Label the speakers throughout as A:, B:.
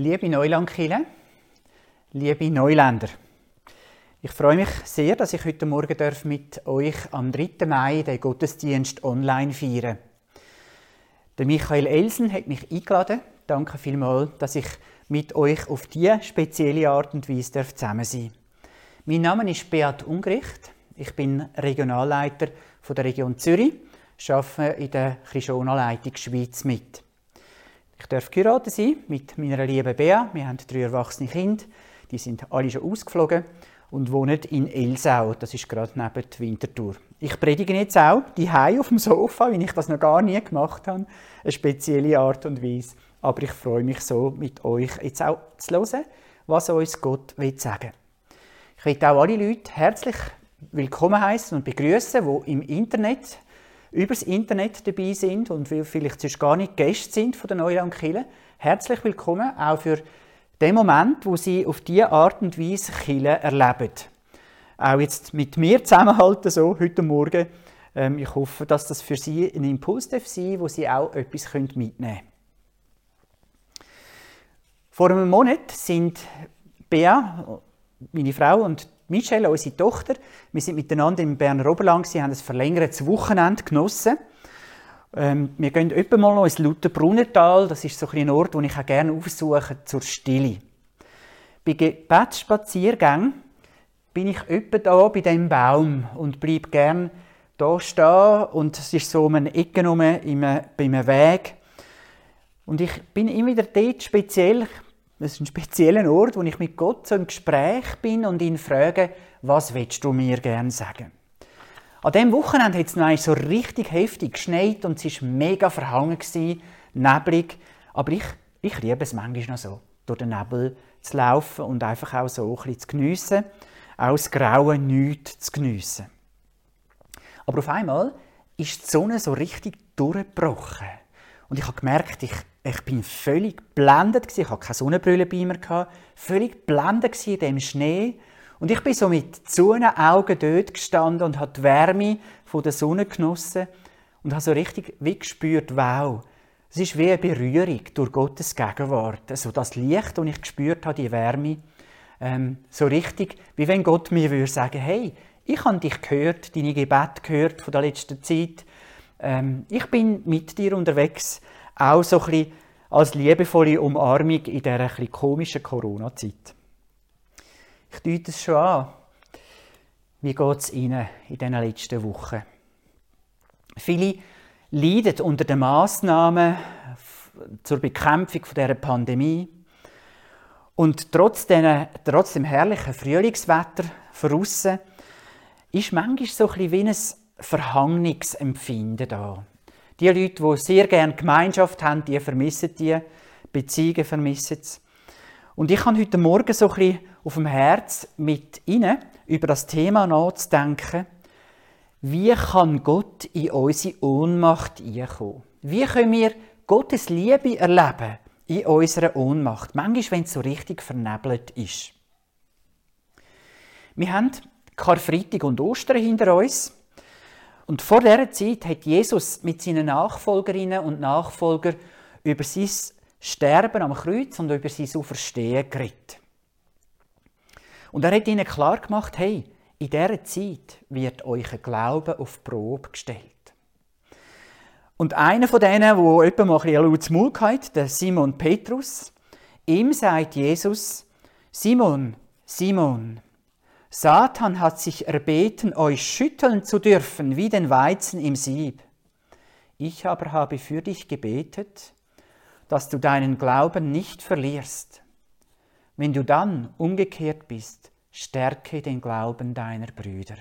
A: Liebe Neulandkille, liebe Neuländer, ich freue mich sehr, dass ich heute Morgen mit euch am 3. Mai den Gottesdienst online feiern Der Michael Elsen hat mich eingeladen. Danke vielmals, dass ich mit euch auf diese spezielle Art und Weise zusammen sein darf. Mein Name ist Beat Ungericht. Ich bin Regionalleiter der Region Zürich, arbeite in der Krishona-Leitung Schweiz mit. Ich darf geheiratet sein mit meiner lieben Bea. Wir haben drei erwachsene Kinder. Die sind alle schon ausgeflogen und wohnen in Elsau. Das ist gerade neben der Winterthur. Ich predige jetzt auch die auf dem Sofa, wie ich das noch gar nie gemacht habe. Eine spezielle Art und Weise. Aber ich freue mich so, mit euch jetzt auch zu hören, was uns Gott will sagen Ich möchte auch alle Leute herzlich willkommen heißen und begrüßen, die im Internet übers Internet dabei sind und vielleicht sonst gar nicht Gäste sind von der Neuland Kille. Herzlich willkommen auch für den Moment, wo Sie auf diese Art und Weise Kille erleben. Auch jetzt mit mir zusammenhalten so heute Morgen. Ähm, ich hoffe, dass das für Sie ein Impuls sein darf, wo Sie auch etwas mitnehmen können. Vor einem Monat sind Bea, meine Frau und Michelle, unsere Tochter, wir sind miteinander im Berner Oberland, sie haben ein verlängertes Wochenende genossen. Ähm, wir gehen öppe mal noch ins Lutherbrunnental, das ist so ein Ort, den ich auch gerne aufsuche zur Stille. Bei Gebetsspaziergängen bin ich öppe da bei dem Baum und bleibe gerne da stehen und es ist so um eine Ecke rum, bei einem Weg. Und ich bin immer wieder dort speziell, das ist ein spezieller Ort, wo ich mit Gott so im Gespräch bin und ihn frage, was willst du mir gerne sagen? An diesem Wochenende hat es noch so richtig heftig geschneit und es war mega verhangen, neblig. Aber ich, ich liebe es manchmal noch so, durch den Nebel zu laufen und einfach auch so ein bisschen zu geniessen, auch das Graue nichts zu geniessen. Aber auf einmal ist die Sonne so richtig durchgebrochen. Und ich habe gemerkt, ich, ich bin völlig blendet Ich hatte keine Sonnenbrille bei mir Völlig blendet in dem Schnee. Und ich bin so mit zugenden Augen dort gestanden und habe die Wärme von der Sonne genossen und habe so richtig wie gespürt, wow, es ist wie eine Berührung durch Gottes Gegenwart. Also das Licht, das ich gespürt habe, die Wärme, ähm, so richtig, wie wenn Gott mir würde sagen, hey, ich habe dich gehört, deine Gebet gehört von der letzten Zeit. Ähm, ich bin mit dir unterwegs, auch so ein bisschen als liebevolle Umarmung in dieser ein komischen Corona-Zeit. Ich deute es schon an. Wie geht es Ihnen in diesen letzten Wochen? Viele leiden unter den Massnahmen zur Bekämpfung dieser Pandemie. Und trotz, den, trotz dem herrlichen Frühlingswetter draussen ist manchmal so ein bisschen wie ein Verhangungsempfinden da. Die Leute, die sehr gerne Gemeinschaft haben, die vermissen die, Beziehungen vermissen es. Und ich habe heute Morgen so ein bisschen auf dem Herz mit Ihnen über das Thema nachzudenken, wie kann Gott in unsere Ohnmacht einkommen? Wie können wir Gottes Liebe erleben in unserer Ohnmacht? Manchmal, wenn es so richtig vernebelt ist. Wir haben Karfreitag und Ostern hinter uns. Und vor dieser Zeit hat Jesus mit seinen Nachfolgerinnen und Nachfolgern über sein Sterben am Kreuz und über sein Auferstehen geredet. Und er hat ihnen klar gemacht, hey, in dieser Zeit wird euer Glaube auf die Probe gestellt. Und einer von denen, wo etwa mal ein bisschen Maul hat, der Simon Petrus, ihm sagt Jesus, Simon, Simon, Satan hat sich erbeten, euch schütteln zu dürfen wie den Weizen im Sieb. Ich aber habe für dich gebetet, dass du deinen Glauben nicht verlierst. Wenn du dann umgekehrt bist, stärke den Glauben deiner Brüder.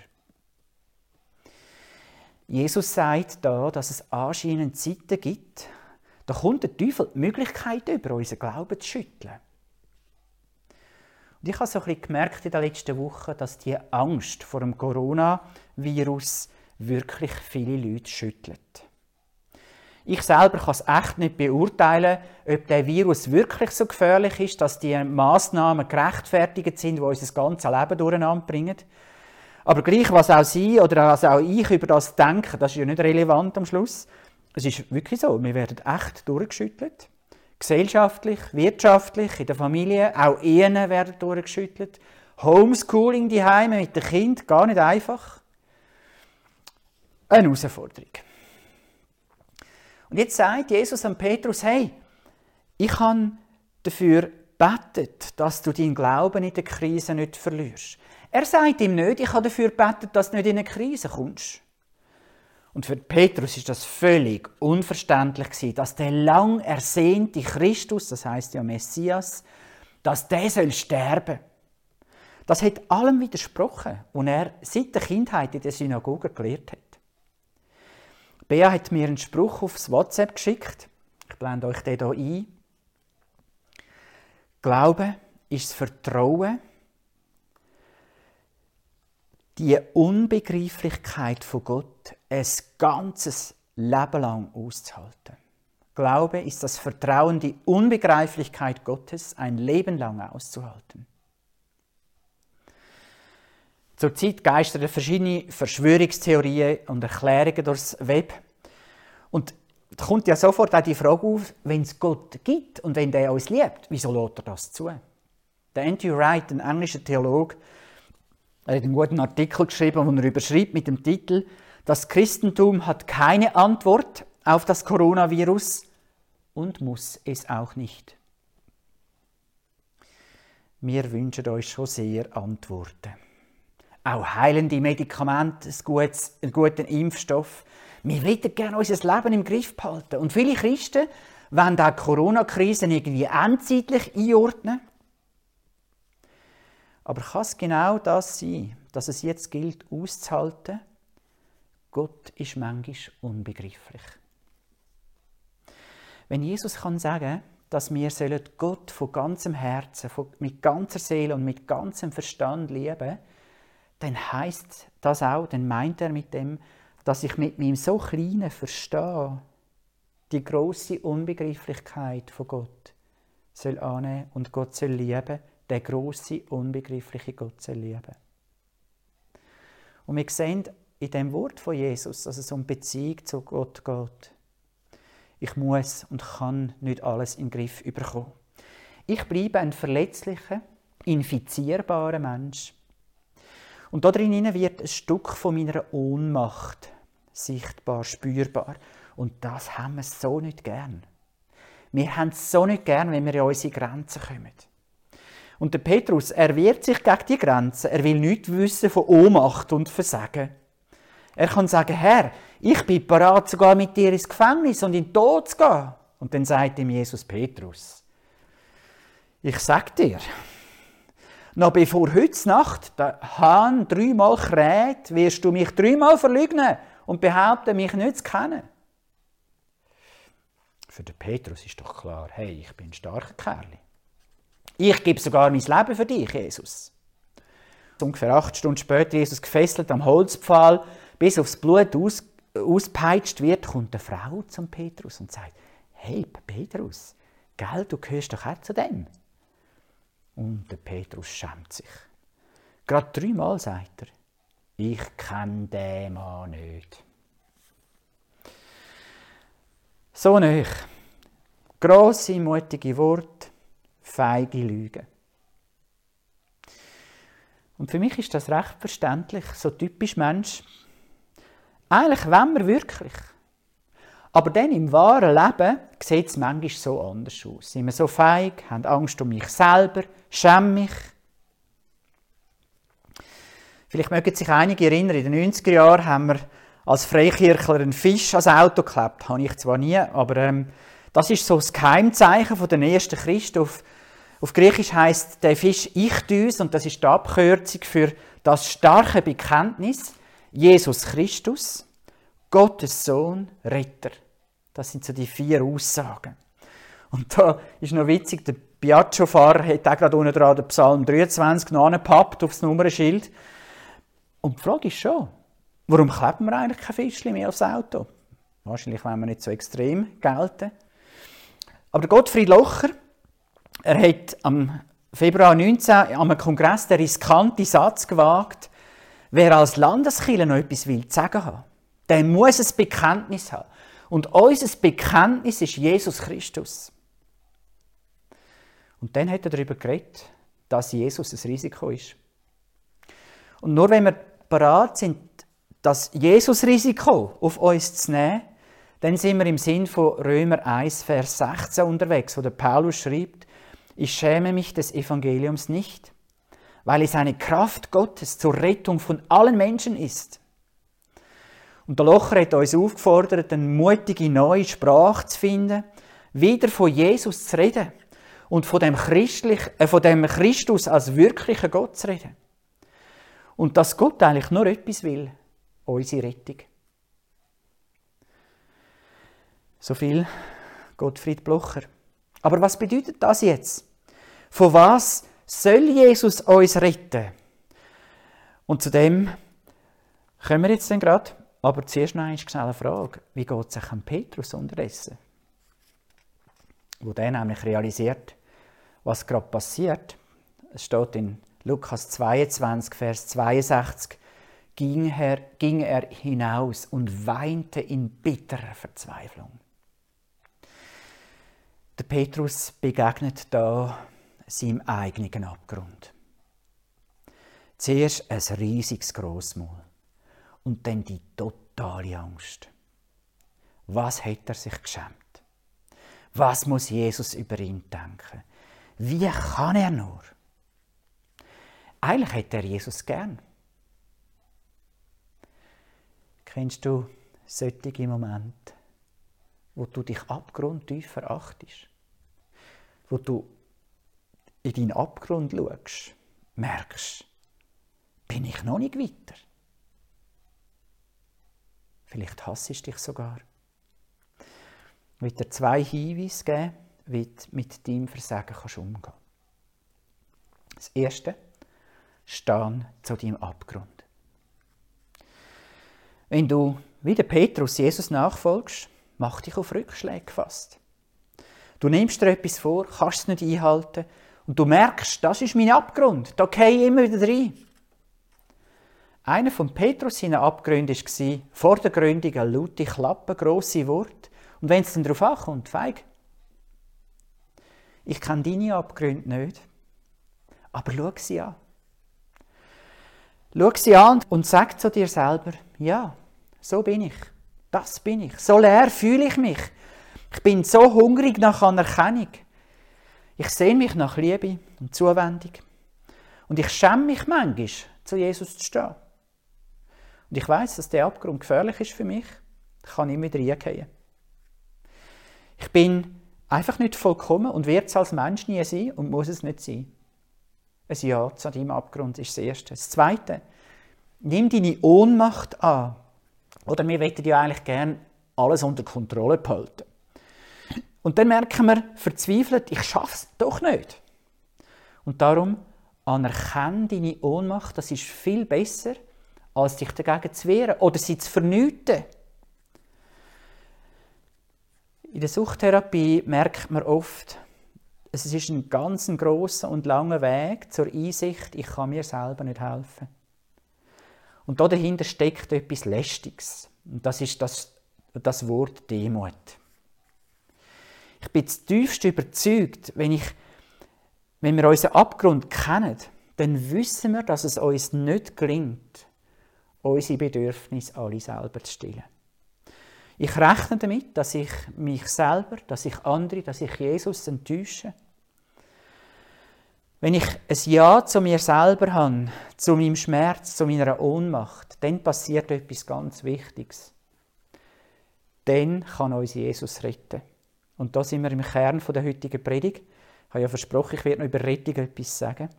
A: Jesus sagt da, dass es anscheinend Zeiten gibt, da kommt der Teufel die Möglichkeit über, unseren Glauben zu schütteln. Ich habe so ein bisschen gemerkt in den letzten Wochen, dass die Angst vor dem Coronavirus wirklich viele Leute schüttelt. Ich selber kann es echt nicht beurteilen, ob der Virus wirklich so gefährlich ist, dass die Massnahmen gerechtfertigt sind, die unser ganzes Leben durcheinander bringen. Aber gleich, was auch Sie oder was auch ich über das denken, das ist ja nicht relevant am Schluss. Es ist wirklich so, wir werden echt durchgeschüttelt. Gesellschaftlich, wirtschaftlich, in der Familie, auch Ehen werden durchgeschüttelt. Homeschooling die Heime mit dem Kind, gar nicht einfach. Eine Herausforderung. Und jetzt sagt Jesus an Petrus, hey, ich habe dafür betet, dass du deinen Glauben in der Krise nicht verlierst. Er sagt ihm nicht, ich habe dafür betet, dass du nicht in eine Krise kommst. Und für Petrus ist das völlig unverständlich gewesen, dass der lang ersehnte Christus, das heißt ja Messias, dass der soll sterben. Das hat allem widersprochen, was er seit der Kindheit in der Synagoge gelehrt hat. Bea hat mir einen Spruch aufs WhatsApp geschickt. Ich blende euch den hier ein. Glaube ist das Vertrauen, die Unbegreiflichkeit von Gott ein ganzes Leben lang auszuhalten. Glaube ist das Vertrauen, die Unbegreiflichkeit Gottes ein Leben lang auszuhalten. Zurzeit geistern verschiedene Verschwörungstheorien und Erklärungen durchs Web. Und da kommt ja sofort auch die Frage auf, wenn es Gott gibt und wenn er uns liebt, wieso lässt er das zu? Der Andrew Wright, ein englischer Theologe, hat einen guten Artikel geschrieben, wo er überschreibt mit dem Titel Das Christentum hat keine Antwort auf das Coronavirus und muss es auch nicht. Wir wünschen euch schon sehr Antworten auch heilende Medikamente, einen guten Impfstoff. Wir wollen gerne unser Leben im Griff behalten. Und viele Christen wollen die Corona-Krise irgendwie endzeitlich einordnen. Aber kann es genau das sein, dass es jetzt gilt, auszuhalten? Gott ist manchmal unbegreiflich. Wenn Jesus kann sagen, dass wir Gott von ganzem Herzen, mit ganzer Seele und mit ganzem Verstand lieben dann heißt das auch, dann meint er mit dem, dass ich mit meinem so kleinen verstehe, die große Unbegreiflichkeit von Gott soll annehmen und Gott soll lieben, der große unbegreifliche Gott soll lieben. Und wir sehen in dem Wort von Jesus, dass es um Beziehung zu Gott geht. Ich muss und kann nicht alles in den Griff bekommen. Ich bleibe ein verletzlicher, infizierbarer Mensch und da drin wird ein Stück von meiner Ohnmacht sichtbar, spürbar. Und das haben wir so nicht gern. Wir haben es so nicht gern, wenn wir an unsere Grenzen kommen. Und der Petrus, er wehrt sich gegen die Grenzen. Er will nichts wissen von Ohnmacht und Versagen. Er kann sagen, Herr, ich bin bereit, sogar mit dir ins Gefängnis und in den Tod zu gehen. Und dann sagt ihm Jesus Petrus, ich sag dir, noch bevor heute Nacht der Hahn dreimal kräht, wirst du mich dreimal verleugnen und behaupten, mich nicht zu kennen. Für den Petrus ist doch klar, hey, ich bin ein starker Kerl. Ich gebe sogar mein Leben für dich, Jesus. Ungefähr acht Stunden später, Jesus gefesselt am Holzpfahl, bis aufs Blut aus, auspeitscht wird, kommt eine Frau zum Petrus und sagt, hey, Petrus, gell, du gehörst doch auch zu dem. Und der Petrus schämt sich. Gerade dreimal sagt er, ich kenne den Mann nicht. So nicht. Grosse, mutige Worte, feige Lügen. Und für mich ist das recht verständlich, so typisch Mensch. Eigentlich wenn wir wirklich. Aber dann im wahren Leben sieht es manchmal so anders aus. Sind wir so feig, haben Angst um mich selber, schämen mich. Vielleicht mögen sich einige erinnern, in den 90er Jahren haben wir als Freikirchler einen Fisch ans Auto geklebt. Habe ich zwar nie, aber ähm, das ist so das Geheimzeichen von den ersten Christen. Auf, auf Griechisch heißt der Fisch Ichthys und das ist die Abkürzung für das starke Bekenntnis Jesus Christus, Gottes Sohn, Retter. Das sind so die vier Aussagen. Und da ist noch witzig, der Piaggio-Fahrer hat auch gerade unten dran den Psalm 23 noch angepappt aufs Nummernschild. Und die Frage ist schon, warum kleben wir eigentlich kein Fischchen mehr aufs Auto? Wahrscheinlich, wenn wir nicht so extrem gelten. Aber Gottfried Locher, er hat am Februar 19 am Kongress den riskanten Satz gewagt, wer als Landeskirche noch etwas will zu sagen haben, der muss ein Bekenntnis haben. Und unser Bekenntnis ist Jesus Christus. Und dann hat er darüber geredet, dass Jesus ein Risiko ist. Und nur wenn wir bereit sind, das Jesus-Risiko auf uns zu nehmen, dann sind wir im Sinn von Römer 1, Vers 16 unterwegs, wo der Paulus schreibt, ich schäme mich des Evangeliums nicht, weil es eine Kraft Gottes zur Rettung von allen Menschen ist. Und der Locher hat uns aufgefordert, eine mutige neue Sprache zu finden, wieder von Jesus zu reden und von dem, Christlich, äh, von dem Christus als wirklicher Gott zu reden. Und dass Gott eigentlich nur etwas will, unsere Rettung. So viel Gottfried Blocher. Aber was bedeutet das jetzt? Von was soll Jesus uns retten? Und zu dem kommen wir jetzt gerade. Aber zuerst noch eine schnelle Frage. Wie geht es sich an Petrus unterdessen? Wo der nämlich realisiert, was gerade passiert. Es steht in Lukas 22, Vers 62, ging er, ging er hinaus und weinte in bitterer Verzweiflung. Der Petrus begegnet da seinem eigenen Abgrund. Zuerst ein riesiges Grossmaul und dann die totale Angst. Was hat er sich geschämt? Was muss Jesus über ihn denken? Wie kann er nur? Eigentlich hätte er Jesus gern. Kennst du solche Momente, wo du dich abgrundtief verachtest? Wo du in deinen Abgrund schaust, merkst, bin ich noch nicht weiter? Vielleicht hassest du dich sogar. Ich will dir zwei Hinweise geben, wie du mit deinem Versagen umgehen kannst. Das erste, stehen zu deinem Abgrund. Wenn du wie der Petrus Jesus nachfolgst, mach dich auf Rückschläge gefasst. Du nimmst dir etwas vor, kannst es nicht einhalten und du merkst, das ist mein Abgrund, da gehe ich immer wieder rein. Einer von Petrus seinen Abgründen war vor der Gründung eine laute Klappe, grosse Wort. Und wenn es dann darauf ankommt, feig. Ich kenne deine Abgründe nicht, aber schau sie an. Schau sie an und sag zu dir selber, ja, so bin ich. Das bin ich. So leer fühle ich mich. Ich bin so hungrig nach Anerkennung. Ich sehne mich nach Liebe und Zuwendung. Und ich schäme mich manchmal, zu Jesus zu stehen. Und ich weiß, dass der Abgrund gefährlich ist für mich. Ich kann immer wieder reingehen. Ich bin einfach nicht vollkommen und werde es als Mensch nie sein und muss es nicht sein. Ein Ja zu deinem Abgrund ist das Erste. Das Zweite, nimm deine Ohnmacht an. Oder wir möchten ja eigentlich gerne alles unter Kontrolle behalten. Und dann merken wir verzweifelt, ich schaffe es doch nicht. Und darum anerkenne deine Ohnmacht, das ist viel besser, als dich dagegen zu wehren oder sie zu vernüten. In der Suchttherapie merkt man oft, es ist ein ganz großer und langer Weg zur Einsicht, ich kann mir selber nicht helfen. Und da dahinter steckt etwas Lästiges. Und das ist das, das Wort Demut. Ich bin tiefst überzeugt, wenn, ich, wenn wir unseren Abgrund kennen, dann wissen wir, dass es uns nicht gelingt, unsere Bedürfnisse alle selber zu stillen. Ich rechne damit, dass ich mich selber, dass ich andere, dass ich Jesus enttäusche. Wenn ich ein Ja zu mir selber habe, zu meinem Schmerz, zu meiner Ohnmacht, dann passiert etwas ganz Wichtiges. Dann kann uns Jesus retten. Und da sind wir im Kern der heutigen Predigt. Ich habe ja versprochen, ich werde noch über Rettung etwas sagen.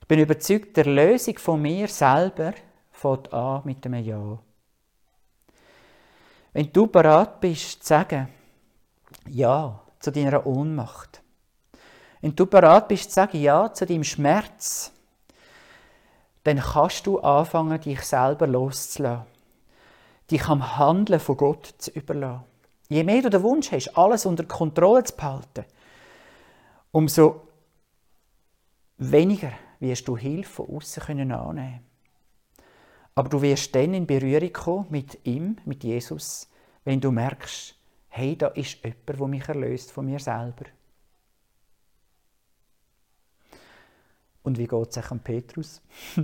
A: Ich bin überzeugt, der Lösung von mir selber fängt an mit einem Ja. Wenn du bereit bist zu sagen, Ja zu deiner Ohnmacht, wenn du bereit bist zu sagen Ja zu deinem Schmerz, dann kannst du anfangen, dich selber loszulassen, dich am Handeln von Gott zu überlassen. Je mehr du den Wunsch hast, alles unter Kontrolle zu behalten, umso weniger wirst du Hilfe von außen annehmen können. Aber du wirst dann in Berührung kommen mit ihm, mit Jesus, wenn du merkst, hey, da ist jemand, der mich erlöst von mir selber. Und wie geht es an Petrus?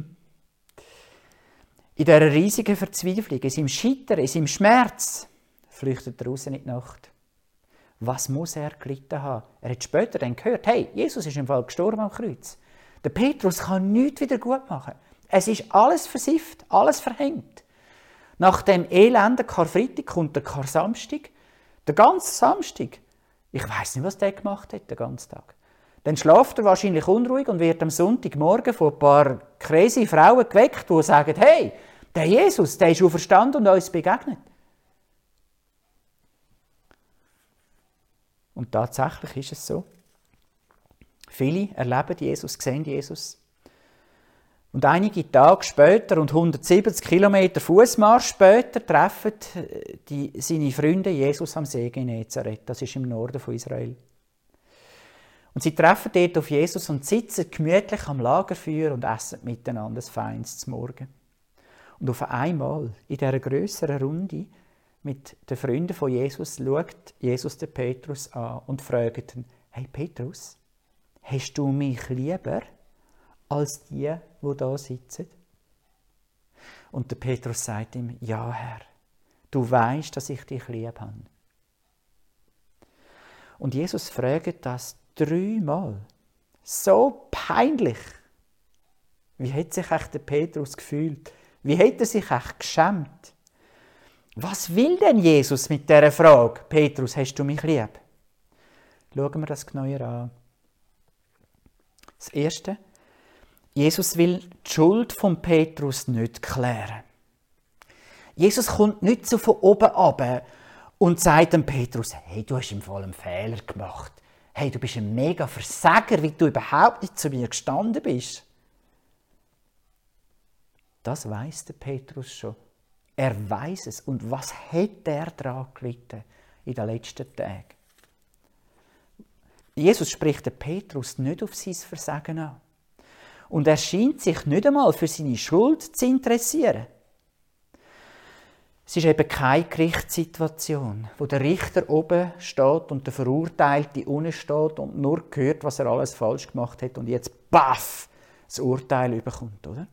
A: in dieser riesigen Verzweiflung, in seinem Scheitern, in seinem Schmerz, flüchtet er raus in die Nacht. Was muss er gelitten haben? Er hat später dann gehört, hey, Jesus ist im Fall gestorben am Kreuz. Der Petrus kann nichts wieder gut machen. Es ist alles versifft, alles verhängt. Nach dem elenden Karfreitag kommt der Kar-Samstag. Der ganze Samstag. Ich weiß nicht, was der gemacht hat, den ganzen Tag. Dann schlaft er wahrscheinlich unruhig und wird am Sonntagmorgen von ein paar crazy Frauen geweckt, die sagen, hey, der Jesus, der ist auferstanden und uns begegnet. Und tatsächlich ist es so. Viele erleben Jesus, sehen Jesus. Und einige Tage später und 170 Kilometer Fußmarsch später treffen die, seine Freunde Jesus am See Genezareth. Das ist im Norden von Israel. Und sie treffen dort auf Jesus und sitzen gemütlich am Lagerfeuer und essen miteinander das Feins zum Morgen. Und auf einmal in dieser größeren Runde mit den Freunden von Jesus schaut Jesus den Petrus an und fragt ihn, hey Petrus, hast du mich lieber als die, wo da sitzen? Und der Petrus sagt ihm, ja Herr, du weißt, dass ich dich lieb habe. Und Jesus fragt das dreimal. So peinlich. Wie hat sich der Petrus gefühlt? Wie hat er sich geschämt? Was will denn Jesus mit dieser Frage? Petrus, hast du mich lieb? Schauen wir das genauer an. Das Erste, Jesus will die Schuld von Petrus nicht klären. Jesus kommt nicht so von oben ab und sagt dem Petrus, hey, du hast im einen Fehler gemacht. Hey, du bist ein mega Versager, wie du überhaupt nicht zu mir gestanden bist. Das weiß der Petrus schon. Er weiß es. Und was hat er daran gelitten in den letzten Tagen? Jesus spricht den Petrus nicht auf sein Versagen an. Und er scheint sich nicht einmal für seine Schuld zu interessieren. Es ist eben keine Gerichtssituation, wo der Richter oben steht und der Verurteilte unten steht und nur hört, was er alles falsch gemacht hat und jetzt baff das Urteil überkommt, oder?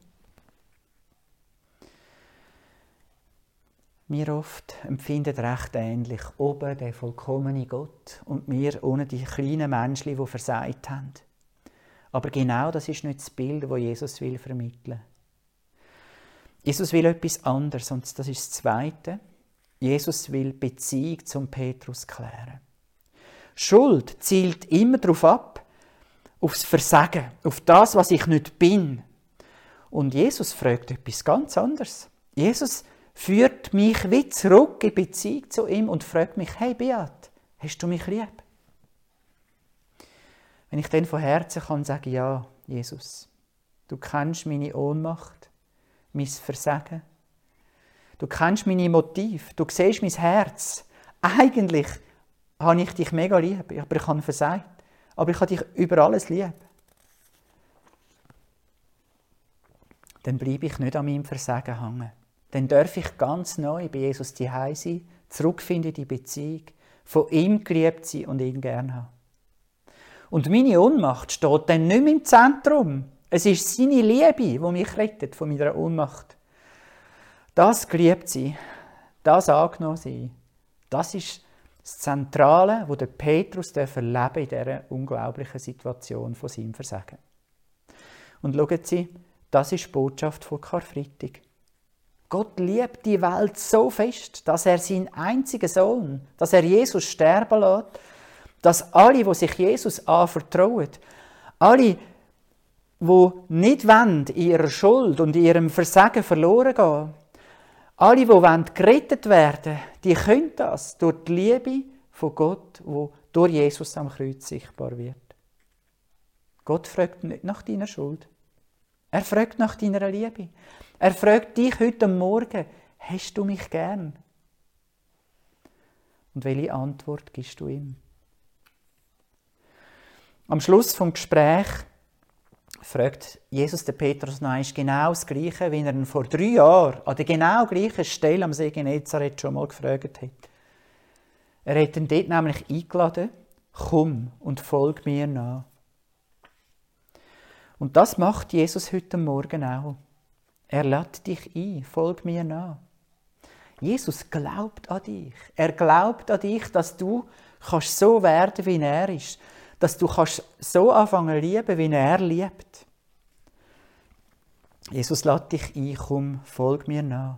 A: Wir oft empfinden recht ähnlich. Oben der vollkommene Gott und wir ohne die kleinen Menschen, die versagt haben. Aber genau das ist nicht das Bild, das Jesus will vermitteln. Jesus will etwas anderes und das ist das Zweite. Jesus will Beziehung zum Petrus klären. Schuld zielt immer darauf ab, aufs Versagen, auf das, was ich nicht bin. Und Jesus fragt etwas ganz anderes. Jesus führt mich wie zurück in Beziehung zu ihm und fragt mich, hey Beat, hast du mich lieb? Wenn ich dann von Herzen kann sagen, ja, Jesus, du kennst meine Ohnmacht, mein Versagen, du kennst meine Motive, du siehst mein Herz. Eigentlich habe ich dich mega lieb, aber ich habe versagt. Aber ich habe dich über alles lieb. Dann bleibe ich nicht an meinem Versagen hängen dann darf ich ganz neu bei Jesus die sein, zurückfinden in die Beziehung, von ihm geliebt sein und ihn gern haben. Und meine Ohnmacht steht dann nicht mehr im Zentrum. Es ist seine Liebe, die mich rettet von meiner Ohnmacht. Das geliebt sein, das angenommen sein, das ist das Zentrale, wo der Petrus erleben in dieser unglaublichen Situation von seinem Versagen. Und schauen Sie, das ist die Botschaft von Karfreitag. Gott liebt die Welt so fest, dass er seinen einzigen Sohn, dass er Jesus sterben lässt, dass alle, die sich Jesus anvertrauen, alle, die nicht wollen, in ihrer Schuld und in ihrem Versagen verloren gehen, alle, die wollen, gerettet werden, die können das durch die Liebe von Gott, wo durch Jesus am Kreuz sichtbar wird. Gott fragt nicht nach deiner Schuld. Er fragt nach deiner Liebe. Er fragt dich heute Morgen, hast du mich gern? Und welche Antwort gibst du ihm? Am Schluss vom Gespräch fragt Jesus den Petrus noch genau das Gleiche, wie er ihn vor drei Jahren an der genau gleichen Stelle am See Genezareth schon mal gefragt hat. Er hat ihn dort nämlich eingeladen, komm und folg mir nach. Und das macht Jesus heute Morgen auch. Er lädt dich ein, folg mir nach. Jesus glaubt an dich. Er glaubt an dich, dass du kannst so werden, wie er ist. Dass du kannst so anfangen lieben, wie er liebt. Jesus lädt dich ein, komm, folg mir nach.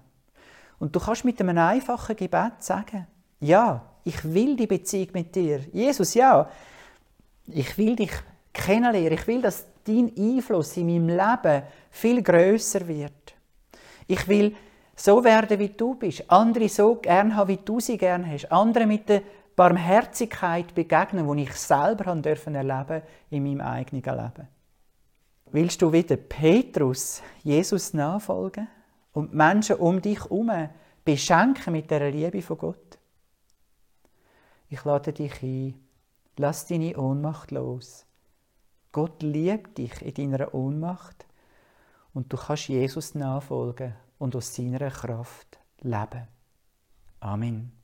A: Und du kannst mit einem einfachen Gebet sagen, ja, ich will die Beziehung mit dir. Jesus, ja, ich will dich kennenlernen. Ich will, dass dein Einfluss in meinem Leben viel größer wird. Ich will so werden, wie du bist. Andere so gern haben, wie du sie gern hast. Andere mit der Barmherzigkeit begegnen, die ich selber haben dürfen erleben in meinem eigenen Leben. Willst du wieder Petrus Jesus nachfolgen und Menschen um dich herum beschenken mit der Liebe von Gott? Ich lade dich ein, lass deine Ohnmacht los. Gott liebt dich in deiner Ohnmacht und du kannst Jesus nachfolgen und aus seiner Kraft leben. Amen.